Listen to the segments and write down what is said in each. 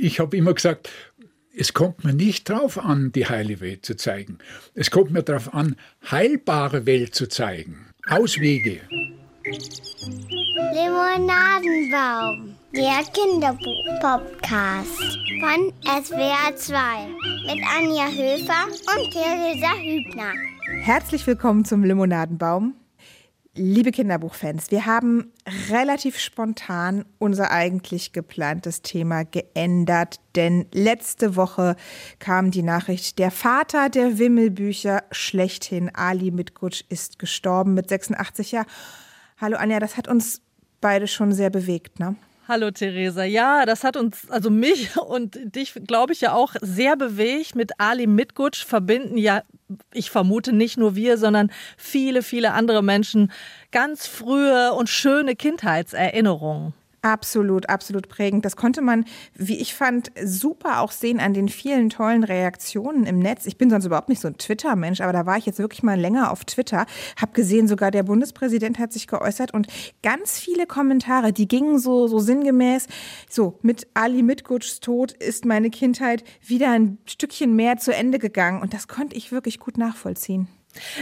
ich habe immer gesagt, es kommt mir nicht darauf an, die heile Welt zu zeigen. Es kommt mir darauf an, heilbare Welt zu zeigen. Auswege. Limonadenbaum, der Kinderbuch-Podcast von SWR 2 mit Anja Höfer und Theresa Hübner. Herzlich willkommen zum Limonadenbaum. Liebe Kinderbuchfans, wir haben relativ spontan unser eigentlich geplantes Thema geändert, denn letzte Woche kam die Nachricht, der Vater der Wimmelbücher schlechthin, Ali Mitgutsch, ist gestorben mit 86 Jahren. Hallo Anja, das hat uns beide schon sehr bewegt, ne? Hallo Theresa. Ja, das hat uns, also mich und dich, glaube ich, ja auch sehr bewegt. Mit Ali Mitgutsch verbinden ja, ich vermute nicht nur wir, sondern viele, viele andere Menschen ganz frühe und schöne Kindheitserinnerungen. Absolut, absolut prägend. Das konnte man, wie ich fand, super auch sehen an den vielen tollen Reaktionen im Netz. Ich bin sonst überhaupt nicht so ein Twitter-Mensch, aber da war ich jetzt wirklich mal länger auf Twitter, Hab gesehen, sogar der Bundespräsident hat sich geäußert und ganz viele Kommentare, die gingen so, so sinngemäß, so, mit Ali Mitgutschs Tod ist meine Kindheit wieder ein Stückchen mehr zu Ende gegangen und das konnte ich wirklich gut nachvollziehen.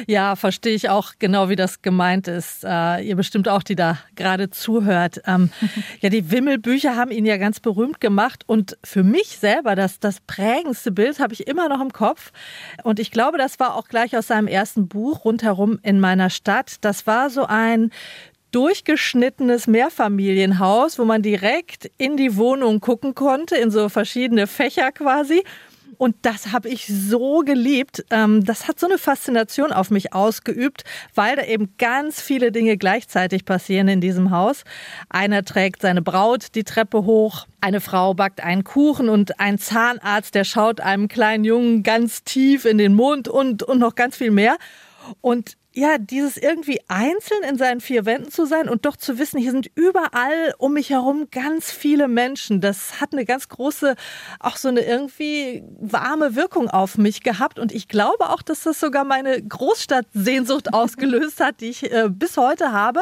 Ja, verstehe ich auch genau, wie das gemeint ist. Äh, ihr bestimmt auch, die da gerade zuhört. Ähm, ja, die Wimmelbücher haben ihn ja ganz berühmt gemacht und für mich selber das, das prägendste Bild habe ich immer noch im Kopf. Und ich glaube, das war auch gleich aus seinem ersten Buch rundherum in meiner Stadt. Das war so ein durchgeschnittenes Mehrfamilienhaus, wo man direkt in die Wohnung gucken konnte, in so verschiedene Fächer quasi. Und das habe ich so geliebt. Ähm, das hat so eine Faszination auf mich ausgeübt, weil da eben ganz viele Dinge gleichzeitig passieren in diesem Haus. Einer trägt seine Braut die Treppe hoch, eine Frau backt einen Kuchen und ein Zahnarzt, der schaut einem kleinen Jungen ganz tief in den Mund und, und noch ganz viel mehr. Und ja, dieses irgendwie einzeln in seinen vier Wänden zu sein und doch zu wissen, hier sind überall um mich herum ganz viele Menschen. Das hat eine ganz große, auch so eine irgendwie warme Wirkung auf mich gehabt. Und ich glaube auch, dass das sogar meine Großstadtsehnsucht ausgelöst hat, die ich äh, bis heute habe.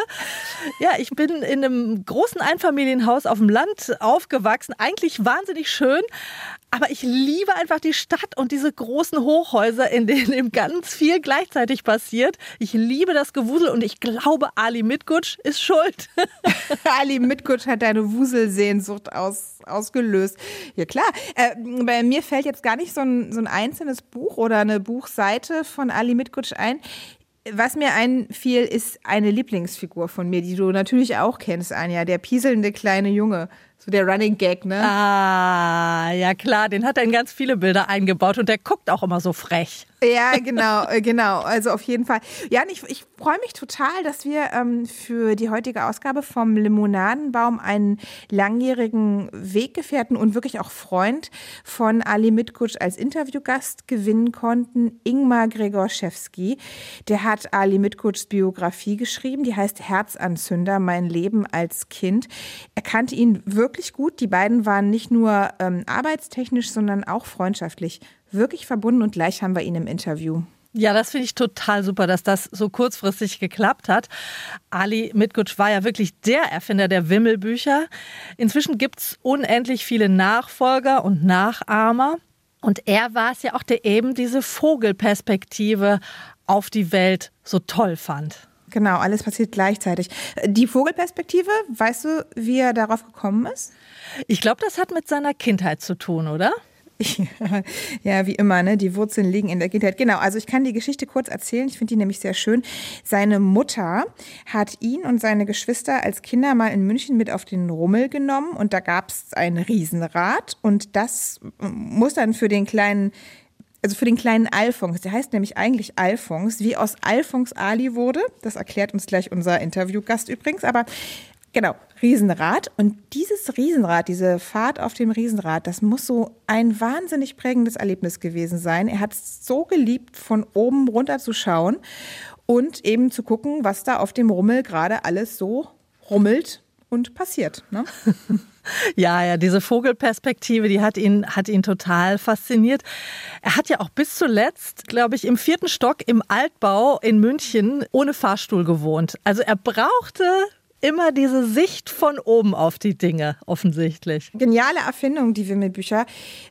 Ja, ich bin in einem großen Einfamilienhaus auf dem Land aufgewachsen. Eigentlich wahnsinnig schön. Aber ich liebe einfach die Stadt und diese großen Hochhäuser, in denen eben ganz viel gleichzeitig passiert. Ich liebe das Gewusel und ich glaube, Ali Mitgutsch ist schuld. Ali Mitgutsch hat deine Wuselsehnsucht aus, ausgelöst. Ja klar, äh, bei mir fällt jetzt gar nicht so ein, so ein einzelnes Buch oder eine Buchseite von Ali Mitgutsch ein. Was mir einfiel, ist eine Lieblingsfigur von mir, die du natürlich auch kennst, Anja, der pieselnde kleine Junge. So der Running Gag, ne? Ah, ja klar, den hat er in ganz viele Bilder eingebaut und der guckt auch immer so frech. Ja, genau, äh, genau. Also auf jeden Fall. Ja, ich, ich freue mich total, dass wir ähm, für die heutige Ausgabe vom Limonadenbaum einen langjährigen Weggefährten und wirklich auch Freund von Ali Mitkutsch als Interviewgast gewinnen konnten, Ingmar Gregorschewski. Der hat Ali Mitkutschs Biografie geschrieben, die heißt Herzanzünder, mein Leben als Kind. Er kannte ihn wirklich gut. Die beiden waren nicht nur ähm, arbeitstechnisch, sondern auch freundschaftlich wirklich verbunden und gleich haben wir ihn im Interview. Ja, das finde ich total super, dass das so kurzfristig geklappt hat. Ali Mitgutsch war ja wirklich der Erfinder der Wimmelbücher. Inzwischen gibt es unendlich viele Nachfolger und Nachahmer. Und er war es ja auch, der eben diese Vogelperspektive auf die Welt so toll fand. Genau, alles passiert gleichzeitig. Die Vogelperspektive, weißt du, wie er darauf gekommen ist? Ich glaube, das hat mit seiner Kindheit zu tun, oder? Ja, wie immer, ne? Die Wurzeln liegen in der Kindheit. Genau, also ich kann die Geschichte kurz erzählen. Ich finde die nämlich sehr schön. Seine Mutter hat ihn und seine Geschwister als Kinder mal in München mit auf den Rummel genommen und da gab es ein Riesenrad und das muss dann für den kleinen also für den kleinen Alphons, der heißt nämlich eigentlich Alphons, wie aus Alphons Ali wurde, das erklärt uns gleich unser Interviewgast übrigens, aber Genau, Riesenrad. Und dieses Riesenrad, diese Fahrt auf dem Riesenrad, das muss so ein wahnsinnig prägendes Erlebnis gewesen sein. Er hat es so geliebt, von oben runter zu schauen und eben zu gucken, was da auf dem Rummel gerade alles so rummelt und passiert. Ne? Ja, ja, diese Vogelperspektive, die hat ihn, hat ihn total fasziniert. Er hat ja auch bis zuletzt, glaube ich, im vierten Stock im Altbau in München ohne Fahrstuhl gewohnt. Also er brauchte immer diese Sicht von oben auf die Dinge, offensichtlich. Geniale Erfindung, die Wimmelbücher.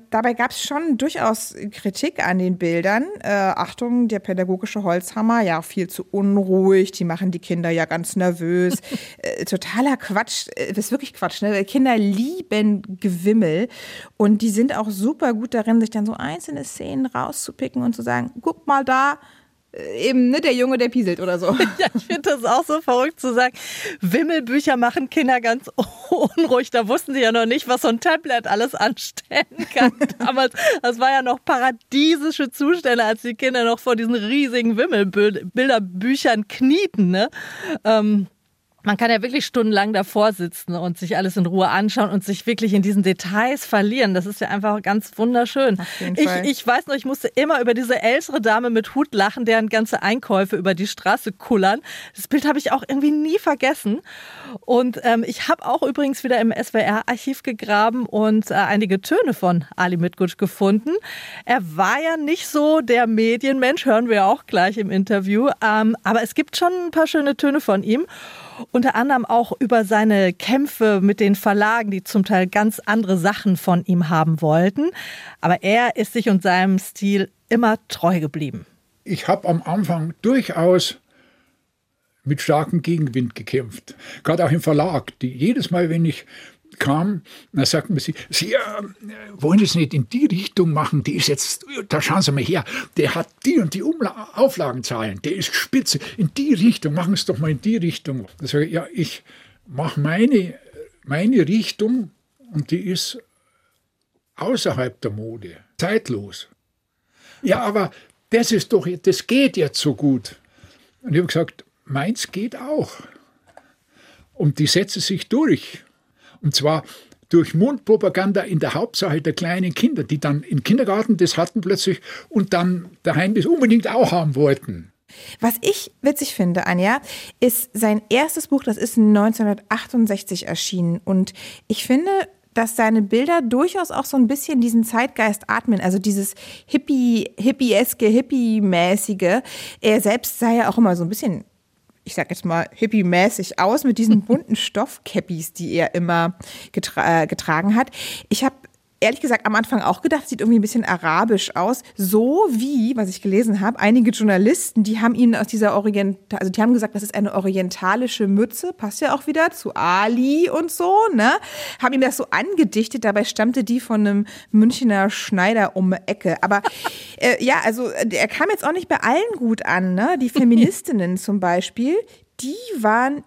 Dabei gab es schon durchaus Kritik an den Bildern. Äh, Achtung, der pädagogische Holzhammer, ja, viel zu unruhig, die machen die Kinder ja ganz nervös. äh, totaler Quatsch, äh, das ist wirklich Quatsch. Ne? Kinder lieben Gewimmel und die sind auch super gut darin, sich dann so einzelne Szenen rauszupicken und zu sagen, guck mal da, eben ne, der Junge, der pieselt oder so. Ja, ich finde das auch so verrückt zu sagen, Wimmelbücher machen Kinder ganz unruhig. Da wussten sie ja noch nicht, was so ein Tablet alles anstellen kann. Damals, das war ja noch paradiesische Zustände, als die Kinder noch vor diesen riesigen Wimmelbilderbüchern knieten. Ne? Ähm, man kann ja wirklich stundenlang davor sitzen und sich alles in Ruhe anschauen und sich wirklich in diesen Details verlieren. Das ist ja einfach ganz wunderschön. Ich, ich weiß noch, ich musste immer über diese ältere Dame mit Hut lachen, deren ganze Einkäufe über die Straße kullern. Das Bild habe ich auch irgendwie nie vergessen. Und ähm, ich habe auch übrigens wieder im SWR-Archiv gegraben und äh, einige Töne von Ali Mitgutsch gefunden. Er war ja nicht so der Medienmensch, hören wir auch gleich im Interview. Ähm, aber es gibt schon ein paar schöne Töne von ihm unter anderem auch über seine Kämpfe mit den Verlagen, die zum Teil ganz andere Sachen von ihm haben wollten. Aber er ist sich und seinem Stil immer treu geblieben. Ich habe am Anfang durchaus mit starkem Gegenwind gekämpft. Gerade auch im Verlag. Die, jedes Mal, wenn ich kam, dann sagten sie, Sie äh, wollen es nicht in die Richtung machen, die ist jetzt, da schauen Sie mal her, der hat die und die Umla Auflagenzahlen, der ist spitze, in die Richtung, machen Sie es doch mal in die Richtung. Da sage ich, ja, ich mache meine, meine Richtung und die ist außerhalb der Mode, zeitlos. Ja, aber das ist doch, das geht jetzt so gut. Und ich habe gesagt, meins geht auch. Und die setzen sich durch. Und zwar durch Mundpropaganda in der Hauptsache der kleinen Kinder, die dann im Kindergarten das hatten plötzlich und dann daheim das unbedingt auch haben wollten. Was ich witzig finde, Anja, ist sein erstes Buch, das ist 1968 erschienen. Und ich finde, dass seine Bilder durchaus auch so ein bisschen diesen Zeitgeist atmen, also dieses Hippie, Hippieske, Hippie-mäßige. Er selbst sei ja auch immer so ein bisschen ich sag jetzt mal, hippie-mäßig aus mit diesen bunten Stoffcappies, die er immer getra äh, getragen hat. Ich habe ehrlich gesagt am Anfang auch gedacht, sieht irgendwie ein bisschen arabisch aus. So wie, was ich gelesen habe, einige Journalisten, die haben ihn aus dieser Orient, also die haben gesagt, das ist eine orientalische Mütze, passt ja auch wieder zu Ali und so, ne? Haben ihm das so angedichtet, dabei stammte die von einem Münchner Schneider um Ecke. Aber äh, ja, also er kam jetzt auch nicht bei allen gut an, ne? Die Feministinnen zum Beispiel, die waren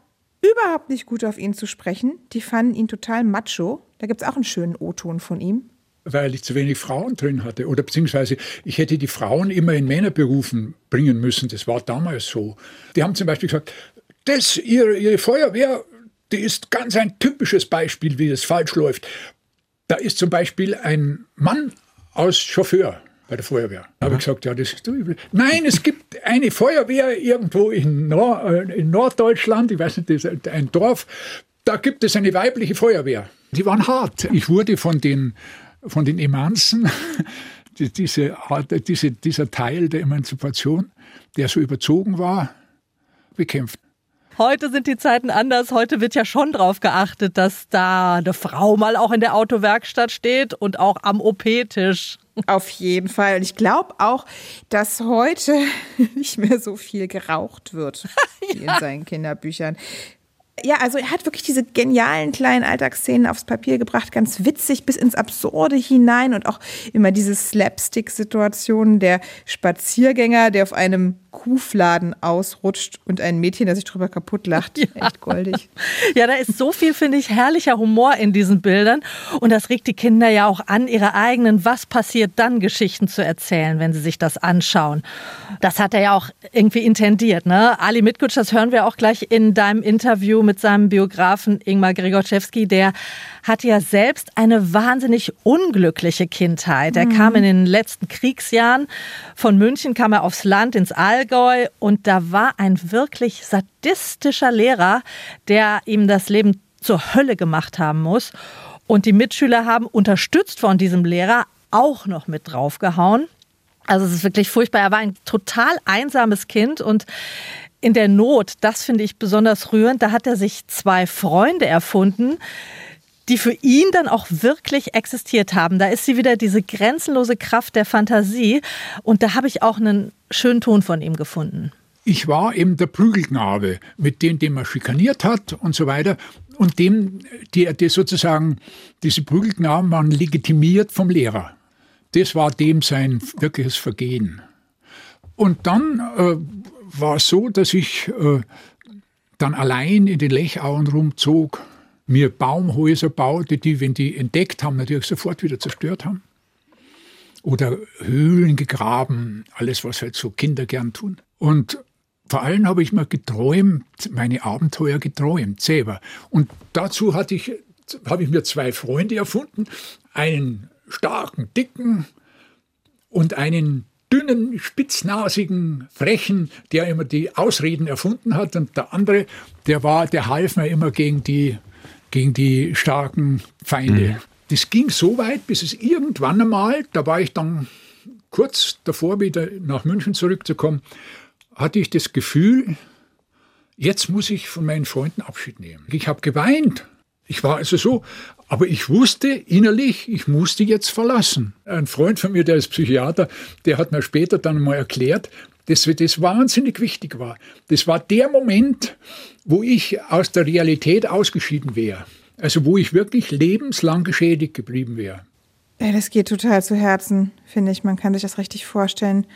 überhaupt nicht gut auf ihn zu sprechen. Die fanden ihn total macho. Da gibt es auch einen schönen O-Ton von ihm. Weil ich zu wenig Frauen drin hatte. Oder beziehungsweise ich hätte die Frauen immer in Männerberufen bringen müssen. Das war damals so. Die haben zum Beispiel gesagt, das, ihre, ihre Feuerwehr, die ist ganz ein typisches Beispiel, wie das falsch läuft. Da ist zum Beispiel ein Mann aus Chauffeur bei der Feuerwehr. Da habe ich gesagt, ja, das ist übel. Nein, es gibt eine Feuerwehr irgendwo in, Nord äh, in Norddeutschland, ich weiß nicht, das ist ein Dorf, da gibt es eine weibliche Feuerwehr. Die waren hart. Ich wurde von den, von den Emanzen, diese, diese, dieser Teil der Emanzipation, der so überzogen war, bekämpft. Heute sind die Zeiten anders. Heute wird ja schon darauf geachtet, dass da eine Frau mal auch in der Autowerkstatt steht und auch am OP-Tisch. Auf jeden Fall. Und ich glaube auch, dass heute nicht mehr so viel geraucht wird wie ja. in seinen Kinderbüchern. Ja, also er hat wirklich diese genialen kleinen Alltagsszenen aufs Papier gebracht, ganz witzig bis ins Absurde hinein und auch immer diese Slapstick-Situationen der Spaziergänger, der auf einem Kuhfladen ausrutscht und ein Mädchen, das sich drüber kaputt lacht. Ja. Echt goldig. Ja, da ist so viel, finde ich, herrlicher Humor in diesen Bildern. Und das regt die Kinder ja auch an, ihre eigenen Was passiert dann Geschichten zu erzählen, wenn sie sich das anschauen. Das hat er ja auch irgendwie intendiert. Ne? Ali Mitkutsch, das hören wir auch gleich in deinem Interview mit seinem Biografen Ingmar Grigorczewski, der hatte ja selbst eine wahnsinnig unglückliche Kindheit. Er mhm. kam in den letzten Kriegsjahren von München, kam er aufs Land ins Allgäu und da war ein wirklich sadistischer Lehrer, der ihm das Leben zur Hölle gemacht haben muss. Und die Mitschüler haben unterstützt von diesem Lehrer auch noch mit draufgehauen. Also es ist wirklich furchtbar. Er war ein total einsames Kind und in der Not, das finde ich besonders rührend, da hat er sich zwei Freunde erfunden, die für ihn dann auch wirklich existiert haben. Da ist sie wieder diese grenzenlose Kraft der Fantasie. Und da habe ich auch einen schönen Ton von ihm gefunden. Ich war eben der Prügelknabe, mit dem, den man schikaniert hat und so weiter. Und dem, die, die sozusagen, diese Prügelknaben waren legitimiert vom Lehrer. Das war dem sein wirkliches Vergehen. Und dann äh, war es so, dass ich äh, dann allein in den Lechauen rumzog, mir Baumhäuser baute, die, wenn die entdeckt haben, natürlich sofort wieder zerstört haben. Oder Höhlen gegraben, alles, was halt so Kinder gern tun. Und vor allem habe ich mir geträumt, meine Abenteuer geträumt, selber. Und dazu hatte ich, habe ich mir zwei Freunde erfunden. Einen starken, dicken und einen dünnen, spitznasigen, frechen, der immer die Ausreden erfunden hat. Und der andere, der war, der half mir immer gegen die, gegen die starken Feinde. Mhm. Das ging so weit, bis es irgendwann einmal, da war ich dann kurz davor, wieder nach München zurückzukommen, hatte ich das Gefühl, jetzt muss ich von meinen Freunden Abschied nehmen. Ich habe geweint. Ich war also so, aber ich wusste innerlich, ich musste jetzt verlassen. Ein Freund von mir, der ist Psychiater, der hat mir später dann mal erklärt, dass das wahnsinnig wichtig war. Das war der Moment, wo ich aus der Realität ausgeschieden wäre. Also wo ich wirklich lebenslang geschädigt geblieben wäre. Ja, das geht total zu Herzen, finde ich. Man kann sich das richtig vorstellen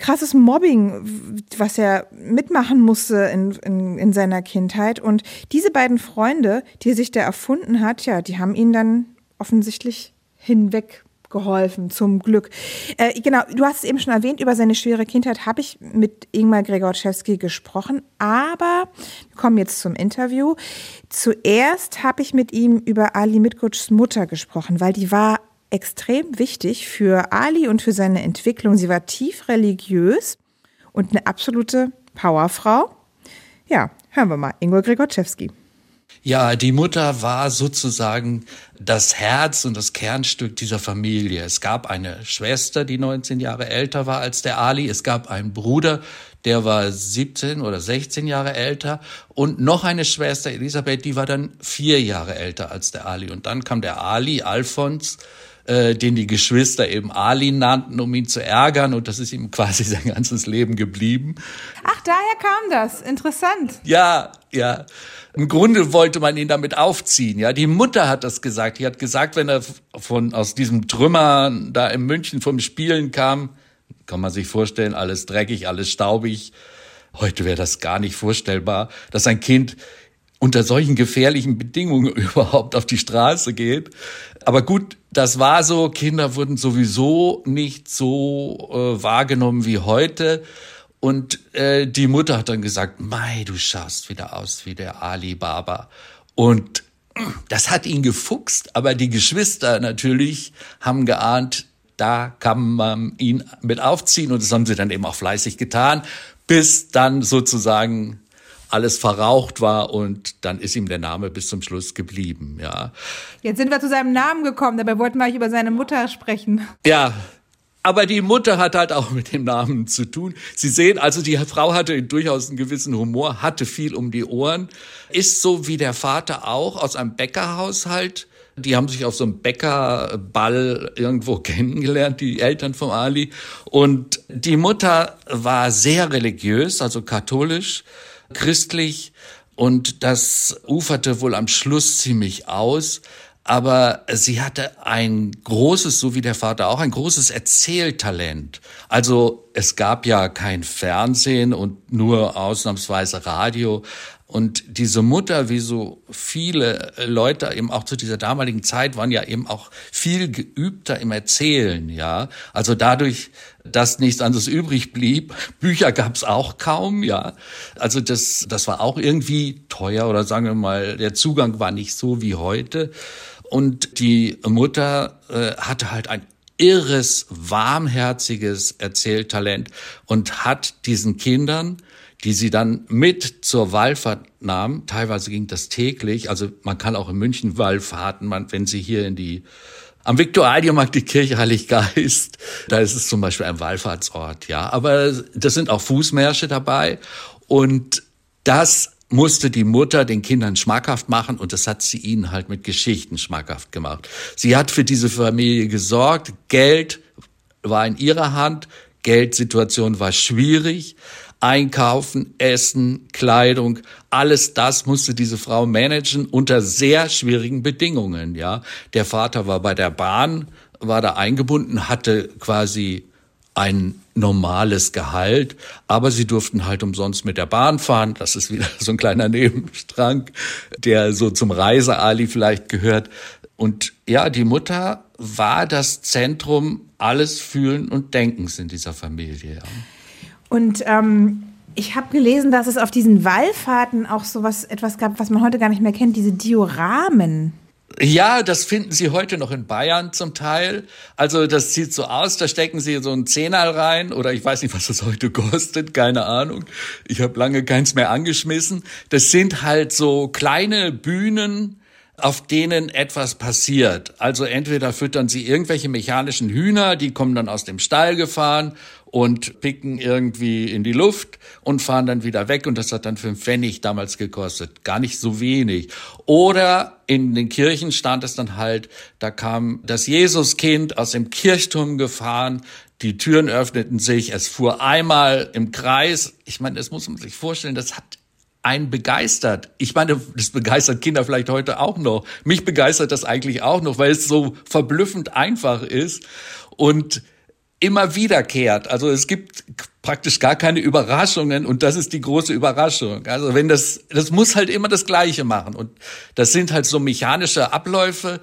krasses Mobbing, was er mitmachen musste in, in, in seiner Kindheit. Und diese beiden Freunde, die sich da erfunden hat, ja, die haben ihn dann offensichtlich hinweg geholfen, zum Glück. Äh, genau, du hast es eben schon erwähnt, über seine schwere Kindheit habe ich mit Ingmar Gregorczewski gesprochen, aber wir kommen jetzt zum Interview. Zuerst habe ich mit ihm über Ali Mitkutschs Mutter gesprochen, weil die war extrem wichtig für Ali und für seine Entwicklung. Sie war tief religiös und eine absolute Powerfrau. Ja, hören wir mal. Ingo Gregorczewski. Ja, die Mutter war sozusagen das Herz und das Kernstück dieser Familie. Es gab eine Schwester, die 19 Jahre älter war als der Ali. Es gab einen Bruder, der war 17 oder 16 Jahre älter. Und noch eine Schwester, Elisabeth, die war dann vier Jahre älter als der Ali. Und dann kam der Ali, Alfons, äh, den die Geschwister eben Ali nannten, um ihn zu ärgern. Und das ist ihm quasi sein ganzes Leben geblieben. Ach, daher kam das. Interessant. Ja, ja. Im Grunde wollte man ihn damit aufziehen. Ja, die Mutter hat das gesagt. Die hat gesagt, wenn er von aus diesem Trümmer da in München vom Spielen kam, kann man sich vorstellen, alles dreckig, alles staubig. Heute wäre das gar nicht vorstellbar, dass ein Kind unter solchen gefährlichen Bedingungen überhaupt auf die Straße geht. Aber gut, das war so, Kinder wurden sowieso nicht so äh, wahrgenommen wie heute. Und äh, die Mutter hat dann gesagt, Mai, du schaust wieder aus wie der Ali Baba. Und das hat ihn gefuchst, aber die Geschwister natürlich haben geahnt, da kann man ihn mit aufziehen und das haben sie dann eben auch fleißig getan, bis dann sozusagen alles verraucht war und dann ist ihm der Name bis zum Schluss geblieben, ja. Jetzt sind wir zu seinem Namen gekommen, dabei wollten wir über seine Mutter sprechen. Ja, aber die Mutter hat halt auch mit dem Namen zu tun. Sie sehen, also die Frau hatte durchaus einen gewissen Humor, hatte viel um die Ohren, ist so wie der Vater auch aus einem Bäckerhaushalt. Die haben sich auf so einem Bäckerball irgendwo kennengelernt, die Eltern von Ali. Und die Mutter war sehr religiös, also katholisch christlich und das uferte wohl am Schluss ziemlich aus. Aber sie hatte ein großes, so wie der Vater auch, ein großes Erzähltalent. Also es gab ja kein Fernsehen und nur ausnahmsweise Radio. Und diese Mutter, wie so viele Leute eben auch zu dieser damaligen Zeit, waren ja eben auch viel geübter im Erzählen, ja. Also dadurch, dass nichts anderes übrig blieb, Bücher gab es auch kaum, ja. Also das, das war auch irgendwie teuer oder sagen wir mal, der Zugang war nicht so wie heute. Und die Mutter äh, hatte halt ein irres, warmherziges Erzähltalent und hat diesen Kindern die sie dann mit zur Wallfahrt nahm. Teilweise ging das täglich. Also man kann auch in München Wallfahrten, man, wenn sie hier in die Am Viktualienmarkt die Kirche Heiliggeist, da ist es zum Beispiel ein Wallfahrtsort, ja. Aber das sind auch Fußmärsche dabei und das musste die Mutter den Kindern schmackhaft machen und das hat sie ihnen halt mit Geschichten schmackhaft gemacht. Sie hat für diese Familie gesorgt, Geld war in ihrer Hand, Geldsituation war schwierig, Einkaufen, Essen, Kleidung, alles das musste diese Frau managen unter sehr schwierigen Bedingungen, ja. Der Vater war bei der Bahn, war da eingebunden, hatte quasi ein normales Gehalt, aber sie durften halt umsonst mit der Bahn fahren. Das ist wieder so ein kleiner Nebenstrang, der so zum Reiseali vielleicht gehört. Und ja, die Mutter war das Zentrum alles Fühlen und Denkens in dieser Familie. Und ähm, ich habe gelesen, dass es auf diesen Wallfahrten auch so was, etwas gab, was man heute gar nicht mehr kennt, diese Dioramen. Ja, das finden Sie heute noch in Bayern zum Teil. Also das sieht so aus, da stecken Sie so einen Zehner rein oder ich weiß nicht, was das heute kostet, keine Ahnung. Ich habe lange keins mehr angeschmissen. Das sind halt so kleine Bühnen, auf denen etwas passiert. Also entweder füttern sie irgendwelche mechanischen Hühner, die kommen dann aus dem Stall gefahren und picken irgendwie in die Luft und fahren dann wieder weg und das hat dann fünf Pfennig damals gekostet. Gar nicht so wenig. Oder in den Kirchen stand es dann halt, da kam das Jesuskind aus dem Kirchturm gefahren, die Türen öffneten sich, es fuhr einmal im Kreis. Ich meine, das muss man sich vorstellen, das hat einen begeistert. Ich meine, das begeistert Kinder vielleicht heute auch noch. Mich begeistert das eigentlich auch noch, weil es so verblüffend einfach ist und immer wiederkehrt. Also es gibt praktisch gar keine Überraschungen und das ist die große Überraschung. Also wenn das, das muss halt immer das Gleiche machen und das sind halt so mechanische Abläufe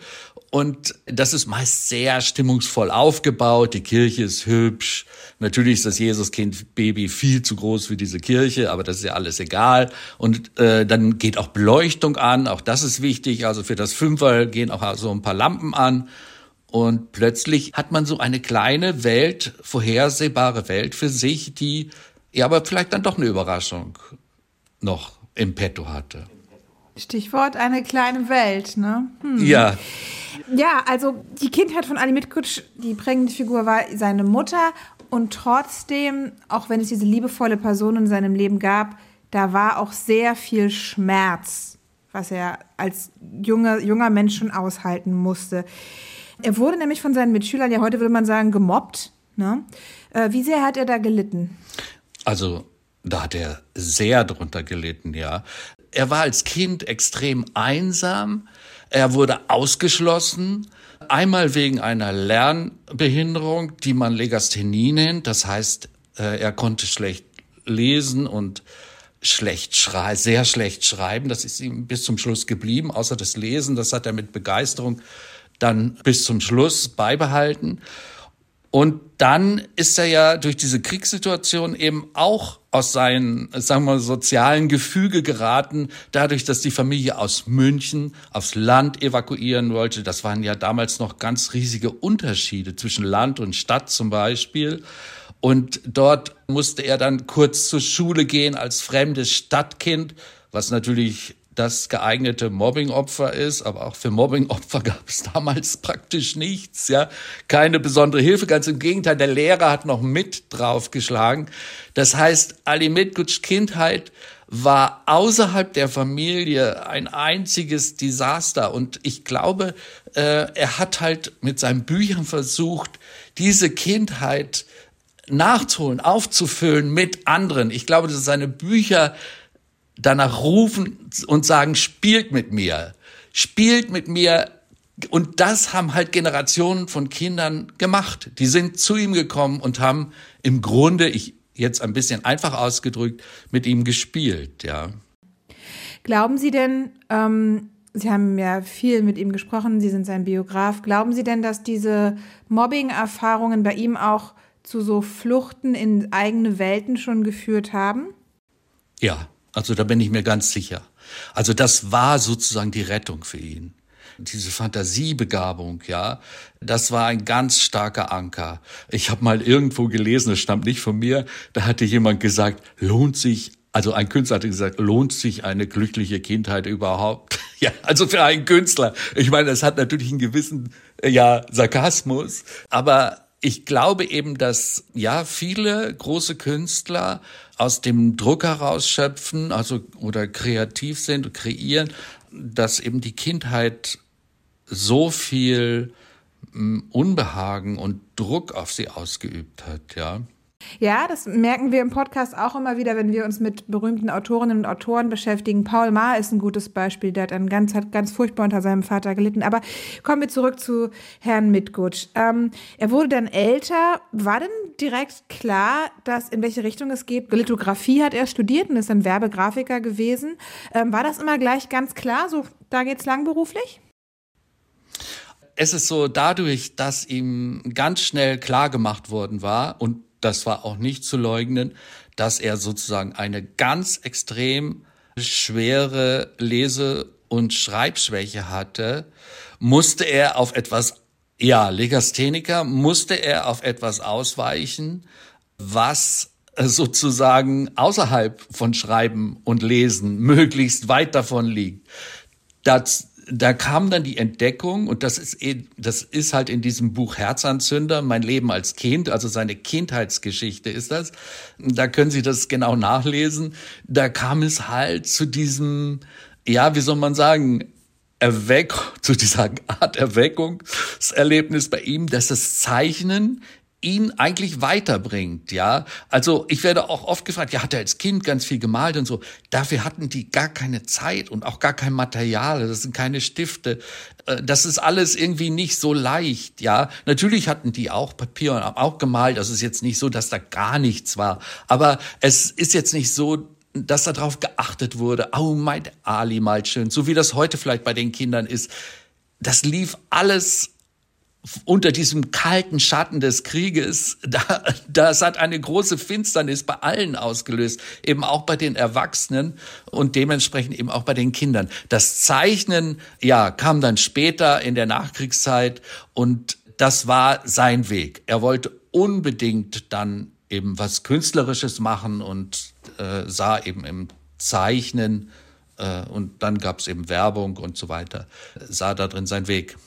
und das ist meist sehr stimmungsvoll aufgebaut. Die Kirche ist hübsch. Natürlich ist das Jesuskind-Baby viel zu groß für diese Kirche, aber das ist ja alles egal. Und äh, dann geht auch Beleuchtung an, auch das ist wichtig. Also für das Fünfer gehen auch so ein paar Lampen an. Und plötzlich hat man so eine kleine Welt, vorhersehbare Welt für sich, die ja aber vielleicht dann doch eine Überraschung noch im Petto hatte. Stichwort eine kleine Welt, ne? Hm. Ja. Ja, also die Kindheit von Ali Mitkutsch, die prägende Figur war seine Mutter und trotzdem, auch wenn es diese liebevolle Person in seinem Leben gab, da war auch sehr viel Schmerz, was er als junger, junger Mensch schon aushalten musste. Er wurde nämlich von seinen Mitschülern, ja heute würde man sagen, gemobbt. Ne? Äh, wie sehr hat er da gelitten? Also da hat er sehr drunter gelitten, ja. Er war als Kind extrem einsam. Er wurde ausgeschlossen. Einmal wegen einer Lernbehinderung, die man Legasthenie nennt. Das heißt, äh, er konnte schlecht lesen und schlecht schreiben, sehr schlecht schreiben. Das ist ihm bis zum Schluss geblieben. Außer das Lesen, das hat er mit Begeisterung dann bis zum Schluss beibehalten. Und dann ist er ja durch diese Kriegssituation eben auch aus seinen, sagen wir sozialen Gefüge geraten, dadurch, dass die Familie aus München aufs Land evakuieren wollte. Das waren ja damals noch ganz riesige Unterschiede zwischen Land und Stadt zum Beispiel. Und dort musste er dann kurz zur Schule gehen als fremdes Stadtkind, was natürlich das geeignete Mobbingopfer ist, aber auch für Mobbingopfer gab es damals praktisch nichts, ja, keine besondere Hilfe, ganz im Gegenteil, der Lehrer hat noch mit draufgeschlagen. Das heißt, Ali Mitgutsch Kindheit war außerhalb der Familie ein einziges Desaster und ich glaube, äh, er hat halt mit seinen Büchern versucht, diese Kindheit nachzuholen, aufzufüllen mit anderen. Ich glaube, dass seine Bücher danach rufen und sagen, spielt mit mir, spielt mit mir. Und das haben halt Generationen von Kindern gemacht. Die sind zu ihm gekommen und haben im Grunde, ich jetzt ein bisschen einfach ausgedrückt, mit ihm gespielt, ja. Glauben Sie denn, ähm, Sie haben ja viel mit ihm gesprochen, Sie sind sein Biograf. Glauben Sie denn, dass diese Mobbing-Erfahrungen bei ihm auch zu so Fluchten in eigene Welten schon geführt haben? Ja, also da bin ich mir ganz sicher. Also das war sozusagen die Rettung für ihn. Diese Fantasiebegabung, ja, das war ein ganz starker Anker. Ich habe mal irgendwo gelesen, es stammt nicht von mir, da hatte jemand gesagt, lohnt sich also ein Künstler hatte gesagt, lohnt sich eine glückliche Kindheit überhaupt? ja, also für einen Künstler. Ich meine, das hat natürlich einen gewissen, äh, ja, Sarkasmus, aber ich glaube eben, dass ja viele große Künstler aus dem Druck herausschöpfen, also oder kreativ sind, kreieren, dass eben die Kindheit so viel hm, Unbehagen und Druck auf sie ausgeübt hat, ja. Ja, das merken wir im Podcast auch immer wieder, wenn wir uns mit berühmten Autorinnen und Autoren beschäftigen. Paul Maar ist ein gutes Beispiel, der hat, einen ganz, hat ganz furchtbar unter seinem Vater gelitten. Aber kommen wir zurück zu Herrn Mitgutsch. Ähm, er wurde dann älter. War denn direkt klar, dass in welche Richtung es geht? Lithografie hat er studiert und ist dann Werbegrafiker gewesen. Ähm, war das immer gleich ganz klar? So, da geht's lang beruflich? Es ist so dadurch, dass ihm ganz schnell klar gemacht worden war und das war auch nicht zu leugnen, dass er sozusagen eine ganz extrem schwere Lese- und Schreibschwäche hatte, musste er auf etwas, ja, Legastheniker, musste er auf etwas ausweichen, was sozusagen außerhalb von Schreiben und Lesen möglichst weit davon liegt. Das, da kam dann die Entdeckung, und das ist, eh, das ist halt in diesem Buch Herzanzünder, mein Leben als Kind, also seine Kindheitsgeschichte ist das. Da können Sie das genau nachlesen. Da kam es halt zu diesem, ja, wie soll man sagen, Erweck, zu dieser Art Erweckungserlebnis bei ihm, dass das Zeichnen ihn eigentlich weiterbringt, ja. Also ich werde auch oft gefragt, ja, hat er als Kind ganz viel gemalt und so. Dafür hatten die gar keine Zeit und auch gar kein Material. Das sind keine Stifte. Äh, das ist alles irgendwie nicht so leicht, ja. Natürlich hatten die auch Papier und auch gemalt. Das ist jetzt nicht so, dass da gar nichts war. Aber es ist jetzt nicht so, dass darauf geachtet wurde. Oh, mein Ali malt schön. So wie das heute vielleicht bei den Kindern ist. Das lief alles unter diesem kalten Schatten des Krieges, da, das hat eine große Finsternis bei allen ausgelöst, eben auch bei den Erwachsenen und dementsprechend eben auch bei den Kindern. Das Zeichnen, ja, kam dann später in der Nachkriegszeit und das war sein Weg. Er wollte unbedingt dann eben was Künstlerisches machen und äh, sah eben im Zeichnen äh, und dann gab es eben Werbung und so weiter, sah da drin seinen Weg.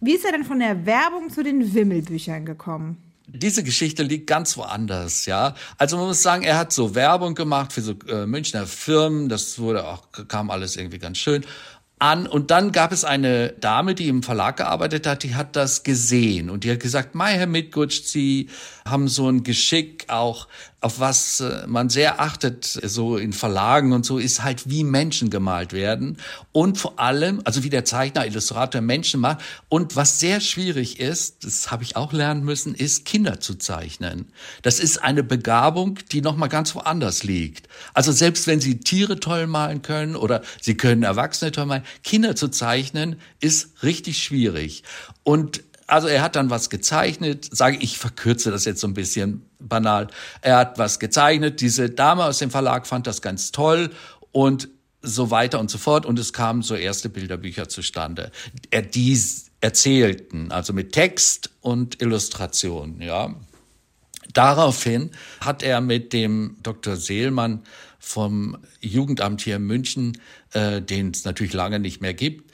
Wie ist er denn von der Werbung zu den Wimmelbüchern gekommen? Diese Geschichte liegt ganz woanders, ja. Also man muss sagen, er hat so Werbung gemacht für so äh, Münchner Firmen, das wurde auch, kam alles irgendwie ganz schön an. Und dann gab es eine Dame, die im Verlag gearbeitet hat, die hat das gesehen und die hat gesagt, Mai, Herr Mitgutsch, Sie haben so ein Geschick auch, auf was äh, man sehr achtet, so in Verlagen und so, ist halt, wie Menschen gemalt werden und vor allem, also wie der Zeichner, Illustrator Menschen macht. Und was sehr schwierig ist, das habe ich auch lernen müssen, ist Kinder zu zeichnen. Das ist eine Begabung, die nochmal ganz woanders liegt. Also selbst wenn Sie Tiere toll malen können oder Sie können Erwachsene toll malen, Kinder zu zeichnen ist richtig schwierig. Und also er hat dann was gezeichnet, sage ich verkürze das jetzt so ein bisschen banal. Er hat was gezeichnet, diese Dame aus dem Verlag fand das ganz toll und so weiter und so fort und es kamen so erste Bilderbücher zustande. Er die erzählten, also mit Text und Illustration, ja. Daraufhin hat er mit dem Dr. Seelmann vom Jugendamt hier in München, äh, den es natürlich lange nicht mehr gibt,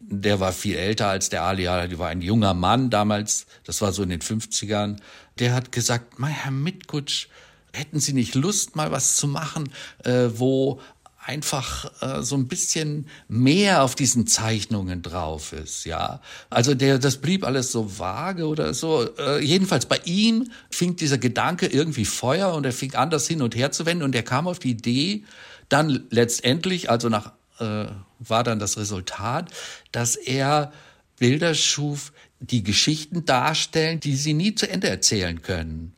der war viel älter als der Ali, der war ein junger Mann damals, das war so in den 50ern. Der hat gesagt, mein Herr Mitgutsch, hätten Sie nicht Lust, mal was zu machen, äh, wo einfach äh, so ein bisschen mehr auf diesen Zeichnungen drauf ist, ja. Also der, das blieb alles so vage oder so. Äh, jedenfalls bei ihm fing dieser Gedanke irgendwie Feuer und er fing an, das hin und her zu wenden und er kam auf die Idee, dann letztendlich, also nach äh, war dann das Resultat, dass er Bilder schuf, die Geschichten darstellen, die sie nie zu Ende erzählen können.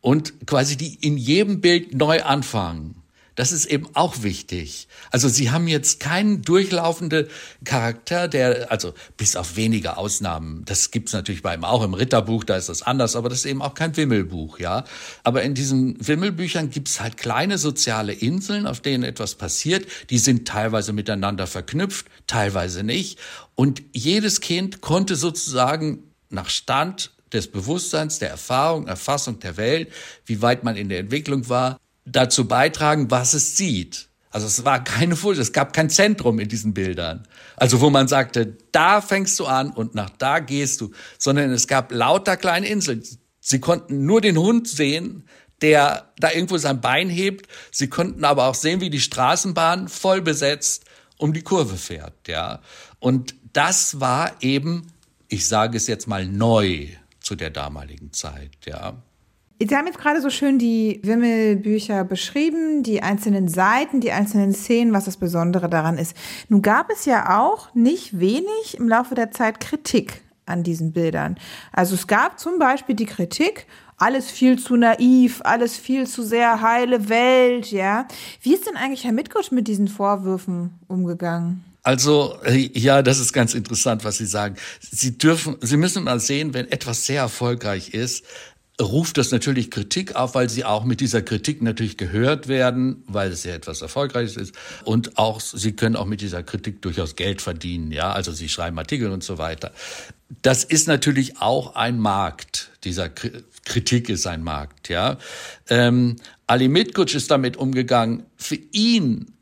Und quasi die in jedem Bild neu anfangen. Das ist eben auch wichtig. Also sie haben jetzt keinen durchlaufenden Charakter, der, also bis auf wenige Ausnahmen, das gibt's natürlich bei ihm auch im Ritterbuch, da ist das anders, aber das ist eben auch kein Wimmelbuch, ja. Aber in diesen Wimmelbüchern gibt's halt kleine soziale Inseln, auf denen etwas passiert. Die sind teilweise miteinander verknüpft, teilweise nicht. Und jedes Kind konnte sozusagen nach Stand des Bewusstseins, der Erfahrung, Erfassung der Welt, wie weit man in der Entwicklung war, dazu beitragen, was es sieht. Also es war keine Folie, es gab kein Zentrum in diesen Bildern. Also wo man sagte, da fängst du an und nach da gehst du, sondern es gab lauter kleine Inseln. Sie konnten nur den Hund sehen, der da irgendwo sein Bein hebt. Sie konnten aber auch sehen, wie die Straßenbahn voll besetzt um die Kurve fährt, ja. Und das war eben, ich sage es jetzt mal neu zu der damaligen Zeit, ja. Sie haben jetzt gerade so schön die Wimmelbücher beschrieben, die einzelnen Seiten, die einzelnen Szenen, was das Besondere daran ist. Nun gab es ja auch nicht wenig im Laufe der Zeit Kritik an diesen Bildern. Also es gab zum Beispiel die Kritik, alles viel zu naiv, alles viel zu sehr heile Welt, ja. Wie ist denn eigentlich Herr Mitkutsch mit diesen Vorwürfen umgegangen? Also äh, ja, das ist ganz interessant, was Sie sagen. Sie dürfen, Sie müssen mal sehen, wenn etwas sehr erfolgreich ist, ruft das natürlich Kritik auf, weil sie auch mit dieser Kritik natürlich gehört werden, weil es ja etwas Erfolgreiches ist. Und auch, sie können auch mit dieser Kritik durchaus Geld verdienen, ja. Also sie schreiben Artikel und so weiter. Das ist natürlich auch ein Markt. Dieser Kritik ist ein Markt, ja. Ähm, Ali Mitkutsch ist damit umgegangen. Für ihn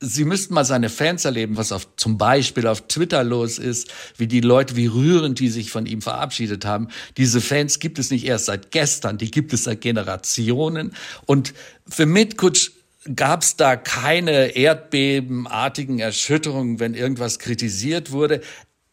Sie müssten mal seine Fans erleben, was auf, zum Beispiel auf Twitter los ist, wie die Leute, wie rührend die sich von ihm verabschiedet haben. Diese Fans gibt es nicht erst seit gestern, die gibt es seit Generationen. Und für Mitkutsch gab es da keine erdbebenartigen Erschütterungen, wenn irgendwas kritisiert wurde.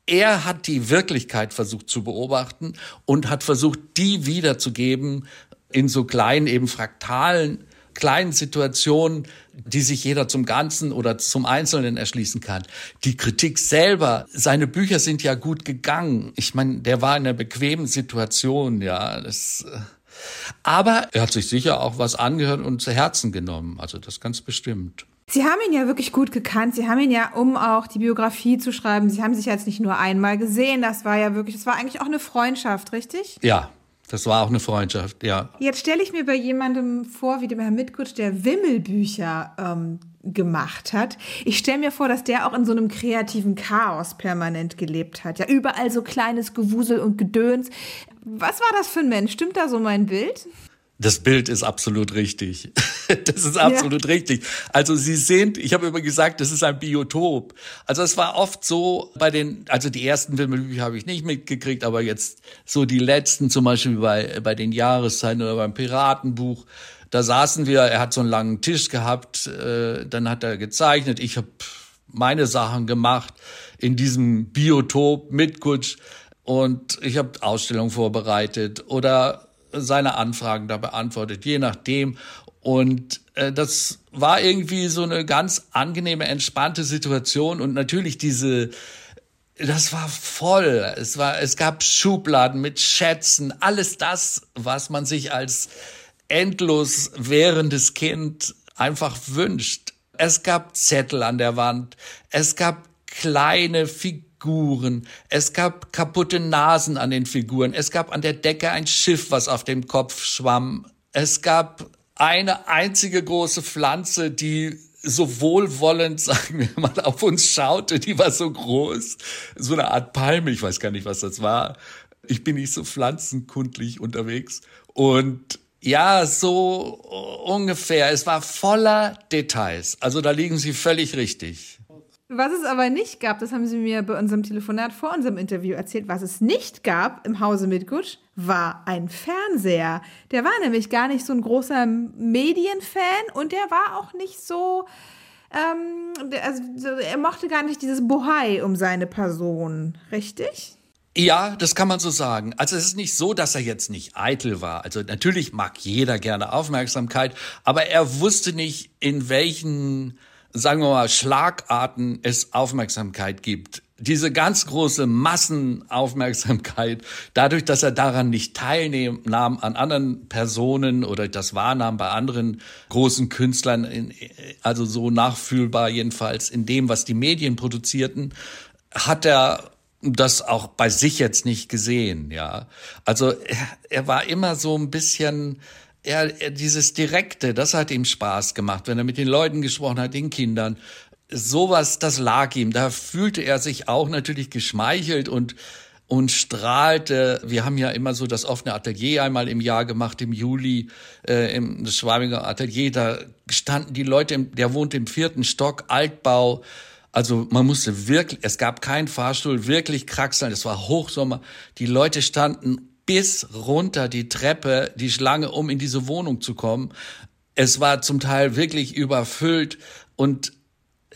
Er hat die Wirklichkeit versucht zu beobachten und hat versucht, die wiederzugeben in so kleinen, eben fraktalen kleinen Situationen, die sich jeder zum Ganzen oder zum Einzelnen erschließen kann. Die Kritik selber, seine Bücher sind ja gut gegangen. Ich meine, der war in einer bequemen Situation, ja. Das, äh, aber er hat sich sicher auch was angehört und zu Herzen genommen. Also das ganz bestimmt. Sie haben ihn ja wirklich gut gekannt. Sie haben ihn ja, um auch die Biografie zu schreiben, Sie haben sich jetzt nicht nur einmal gesehen. Das war ja wirklich, das war eigentlich auch eine Freundschaft, richtig? Ja, das war auch eine Freundschaft, ja. Jetzt stelle ich mir bei jemandem vor, wie dem Herrn Mitkutsch, der Wimmelbücher ähm, gemacht hat. Ich stelle mir vor, dass der auch in so einem kreativen Chaos permanent gelebt hat. Ja, überall so kleines Gewusel und Gedöns. Was war das für ein Mensch? Stimmt da so mein Bild? Das Bild ist absolut richtig. Das ist absolut ja. richtig. Also Sie sind, ich habe immer gesagt, das ist ein Biotop. Also es war oft so bei den, also die ersten Filme habe ich nicht mitgekriegt, aber jetzt so die letzten, zum Beispiel bei, bei den Jahreszeiten oder beim Piratenbuch, da saßen wir, er hat so einen langen Tisch gehabt, äh, dann hat er gezeichnet, ich habe meine Sachen gemacht in diesem Biotop mit Kutsch und ich habe Ausstellungen vorbereitet oder seine Anfragen da beantwortet, je nachdem. Und äh, das war irgendwie so eine ganz angenehme, entspannte Situation und natürlich diese das war voll. Es war, es gab Schubladen mit Schätzen, alles das, was man sich als endlos währendes Kind einfach wünscht. Es gab Zettel an der Wand. Es gab kleine Figuren Figuren. Es gab kaputte Nasen an den Figuren. Es gab an der Decke ein Schiff, was auf dem Kopf schwamm. Es gab eine einzige große Pflanze, die so wohlwollend, sagen wir mal, auf uns schaute. Die war so groß. So eine Art Palme. Ich weiß gar nicht, was das war. Ich bin nicht so pflanzenkundlich unterwegs. Und ja, so ungefähr. Es war voller Details. Also da liegen Sie völlig richtig. Was es aber nicht gab, das haben Sie mir bei unserem Telefonat vor unserem Interview erzählt, was es nicht gab im Hause mit Gutsch, war ein Fernseher. Der war nämlich gar nicht so ein großer Medienfan und der war auch nicht so, ähm, also er mochte gar nicht dieses Bohai um seine Person, richtig? Ja, das kann man so sagen. Also es ist nicht so, dass er jetzt nicht eitel war. Also natürlich mag jeder gerne Aufmerksamkeit, aber er wusste nicht, in welchen sagen wir mal, Schlagarten es Aufmerksamkeit gibt. Diese ganz große Massenaufmerksamkeit, dadurch, dass er daran nicht teilnahm an anderen Personen oder das wahrnahm bei anderen großen Künstlern, also so nachfühlbar jedenfalls in dem, was die Medien produzierten, hat er das auch bei sich jetzt nicht gesehen, ja. Also er, er war immer so ein bisschen, er, er, dieses Direkte, das hat ihm Spaß gemacht, wenn er mit den Leuten gesprochen hat, den Kindern. Sowas, das lag ihm. Da fühlte er sich auch natürlich geschmeichelt und und strahlte. Wir haben ja immer so das offene Atelier einmal im Jahr gemacht, im Juli, äh, im Schwabinger Atelier. Da standen die Leute, im, der wohnt im vierten Stock, Altbau. Also man musste wirklich, es gab keinen Fahrstuhl, wirklich kraxeln, es war Hochsommer. Die Leute standen bis runter die Treppe, die Schlange, um in diese Wohnung zu kommen. Es war zum Teil wirklich überfüllt und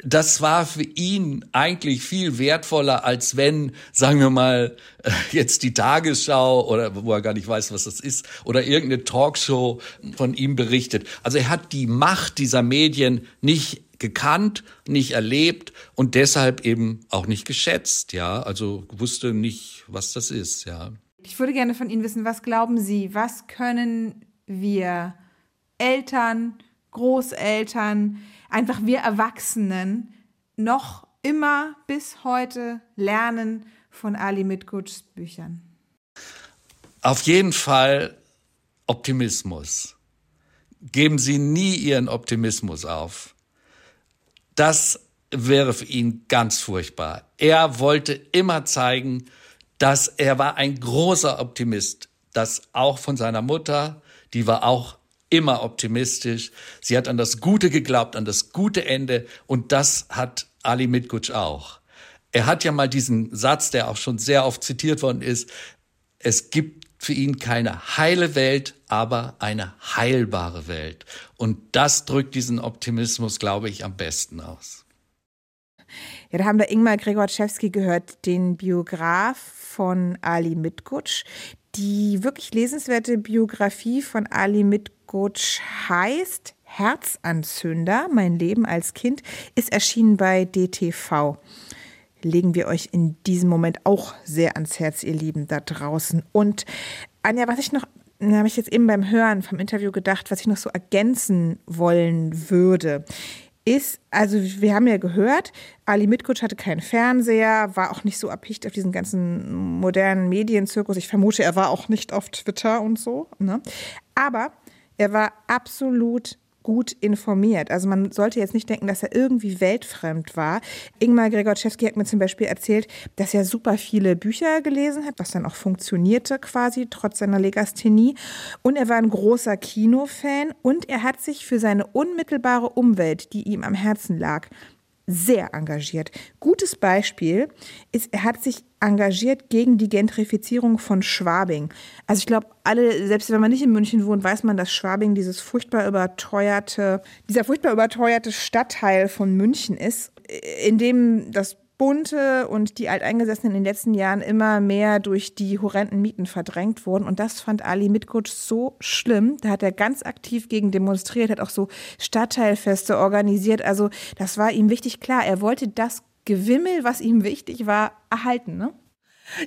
das war für ihn eigentlich viel wertvoller, als wenn, sagen wir mal, äh, jetzt die Tagesschau oder wo er gar nicht weiß, was das ist, oder irgendeine Talkshow von ihm berichtet. Also er hat die Macht dieser Medien nicht gekannt, nicht erlebt und deshalb eben auch nicht geschätzt, ja. Also wusste nicht, was das ist, ja. Ich würde gerne von Ihnen wissen, was glauben Sie, was können wir Eltern, Großeltern, einfach wir Erwachsenen noch immer bis heute lernen von Ali Mitgutschs Büchern? Auf jeden Fall Optimismus. Geben Sie nie Ihren Optimismus auf. Das wäre für ihn ganz furchtbar. Er wollte immer zeigen, dass er war ein großer Optimist, das auch von seiner Mutter, die war auch immer optimistisch. Sie hat an das Gute geglaubt, an das gute Ende und das hat Ali Mitgutsch auch. Er hat ja mal diesen Satz, der auch schon sehr oft zitiert worden ist, es gibt für ihn keine heile Welt, aber eine heilbare Welt. Und das drückt diesen Optimismus, glaube ich, am besten aus. Ja, da haben wir Ingmar Gregorczewski gehört, den Biograf von Ali Mitgutsch. Die wirklich lesenswerte Biografie von Ali Mitgutsch heißt Herzanzünder, mein Leben als Kind, ist erschienen bei DTV. Legen wir euch in diesem Moment auch sehr ans Herz, ihr Lieben da draußen. Und Anja, was ich noch, habe ich jetzt eben beim Hören vom Interview gedacht, was ich noch so ergänzen wollen würde ist, also wir haben ja gehört, Ali Mitkutsch hatte keinen Fernseher, war auch nicht so erpicht auf diesen ganzen modernen Medienzirkus. Ich vermute, er war auch nicht auf Twitter und so. Ne? Aber er war absolut gut informiert. Also man sollte jetzt nicht denken, dass er irgendwie weltfremd war. Ingmar Gregorczewski hat mir zum Beispiel erzählt, dass er super viele Bücher gelesen hat, was dann auch funktionierte quasi, trotz seiner Legasthenie. Und er war ein großer Kinofan und er hat sich für seine unmittelbare Umwelt, die ihm am Herzen lag, sehr engagiert. Gutes Beispiel ist, er hat sich engagiert gegen die Gentrifizierung von Schwabing. Also ich glaube, alle, selbst wenn man nicht in München wohnt, weiß man, dass Schwabing dieses furchtbar überteuerte, dieser furchtbar überteuerte Stadtteil von München ist, in dem das Bunte und die Alteingesessenen in den letzten Jahren immer mehr durch die horrenden Mieten verdrängt wurden. Und das fand Ali Mitkutsch so schlimm. Da hat er ganz aktiv gegen demonstriert, hat auch so Stadtteilfeste organisiert. Also das war ihm wichtig klar. Er wollte das Gewimmel, was ihm wichtig war, erhalten. Ne?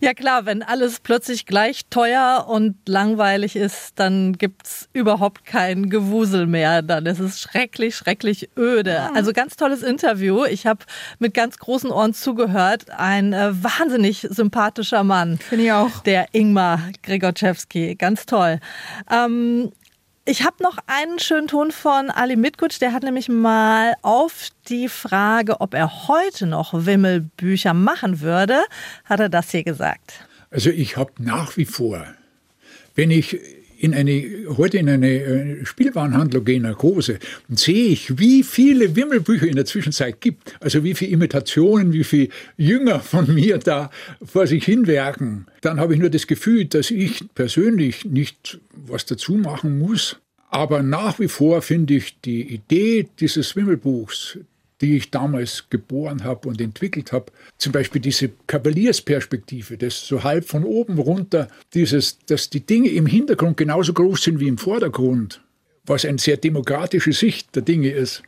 Ja klar, wenn alles plötzlich gleich teuer und langweilig ist, dann gibt's überhaupt kein Gewusel mehr. Dann ist es schrecklich, schrecklich öde. Also ganz tolles Interview. Ich habe mit ganz großen Ohren zugehört. Ein äh, wahnsinnig sympathischer Mann. Finde ich auch. Der Ingmar Gregorczewski. Ganz toll. Ähm, ich habe noch einen schönen Ton von Ali Mitkutsch. Der hat nämlich mal auf die Frage, ob er heute noch Wimmelbücher machen würde, hat er das hier gesagt. Also ich habe nach wie vor, wenn ich in eine, heute in eine äh, Spielwarenhandlung gehe, nach Große, und sehe ich, wie viele Wimmelbücher in der Zwischenzeit gibt. Also wie viele Imitationen, wie viele Jünger von mir da vor sich hinwerken. Dann habe ich nur das Gefühl, dass ich persönlich nicht was dazu machen muss. Aber nach wie vor finde ich die Idee dieses Wimmelbuchs, die ich damals geboren habe und entwickelt habe. Zum Beispiel diese Kavaliersperspektive, das so halb von oben runter, dieses, dass die Dinge im Hintergrund genauso groß sind wie im Vordergrund, was eine sehr demokratische Sicht der Dinge ist.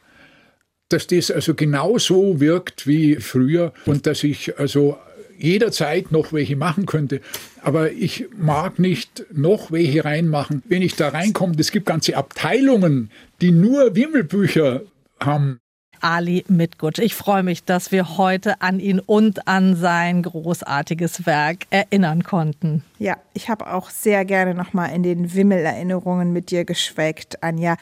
Dass das also genauso wirkt wie früher und dass ich also jederzeit noch welche machen könnte. Aber ich mag nicht noch welche reinmachen. Wenn ich da reinkomme, es gibt ganze Abteilungen, die nur Wimmelbücher haben. Ali Mitgutsch. Ich freue mich, dass wir heute an ihn und an sein großartiges Werk erinnern konnten. Ja, ich habe auch sehr gerne nochmal in den Wimmel-Erinnerungen mit dir geschwelgt, Anja.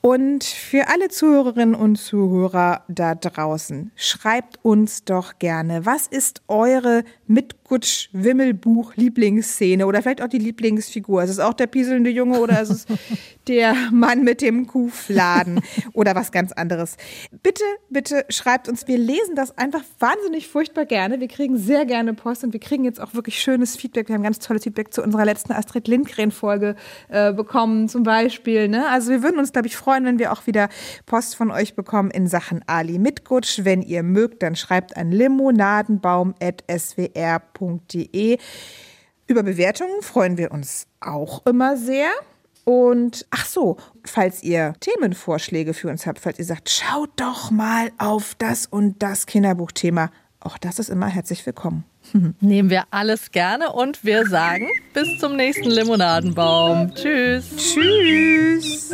Und für alle Zuhörerinnen und Zuhörer da draußen, schreibt uns doch gerne, was ist eure Mitgutsch Gutsch Wimmelbuch Lieblingsszene oder vielleicht auch die Lieblingsfigur. Ist es auch der pieselnde Junge oder ist es der Mann mit dem Kuhfladen oder was ganz anderes? Bitte, bitte schreibt uns. Wir lesen das einfach wahnsinnig furchtbar gerne. Wir kriegen sehr gerne Post und wir kriegen jetzt auch wirklich schönes Feedback. Wir haben ganz tolles Feedback zu unserer letzten Astrid Lindgren-Folge äh, bekommen, zum Beispiel. Ne? Also wir würden uns, glaube ich, freuen, wenn wir auch wieder Post von euch bekommen in Sachen Ali Mitgutsch. Wenn ihr mögt, dann schreibt an limonadenbaum.swr.de www.meinungsmacher.de. Über Bewertungen freuen wir uns auch immer sehr. Und ach so, falls ihr Themenvorschläge für uns habt, falls ihr sagt, schaut doch mal auf das und das Kinderbuchthema, auch das ist immer herzlich willkommen. Nehmen wir alles gerne und wir sagen bis zum nächsten Limonadenbaum. Tschüss. Tschüss.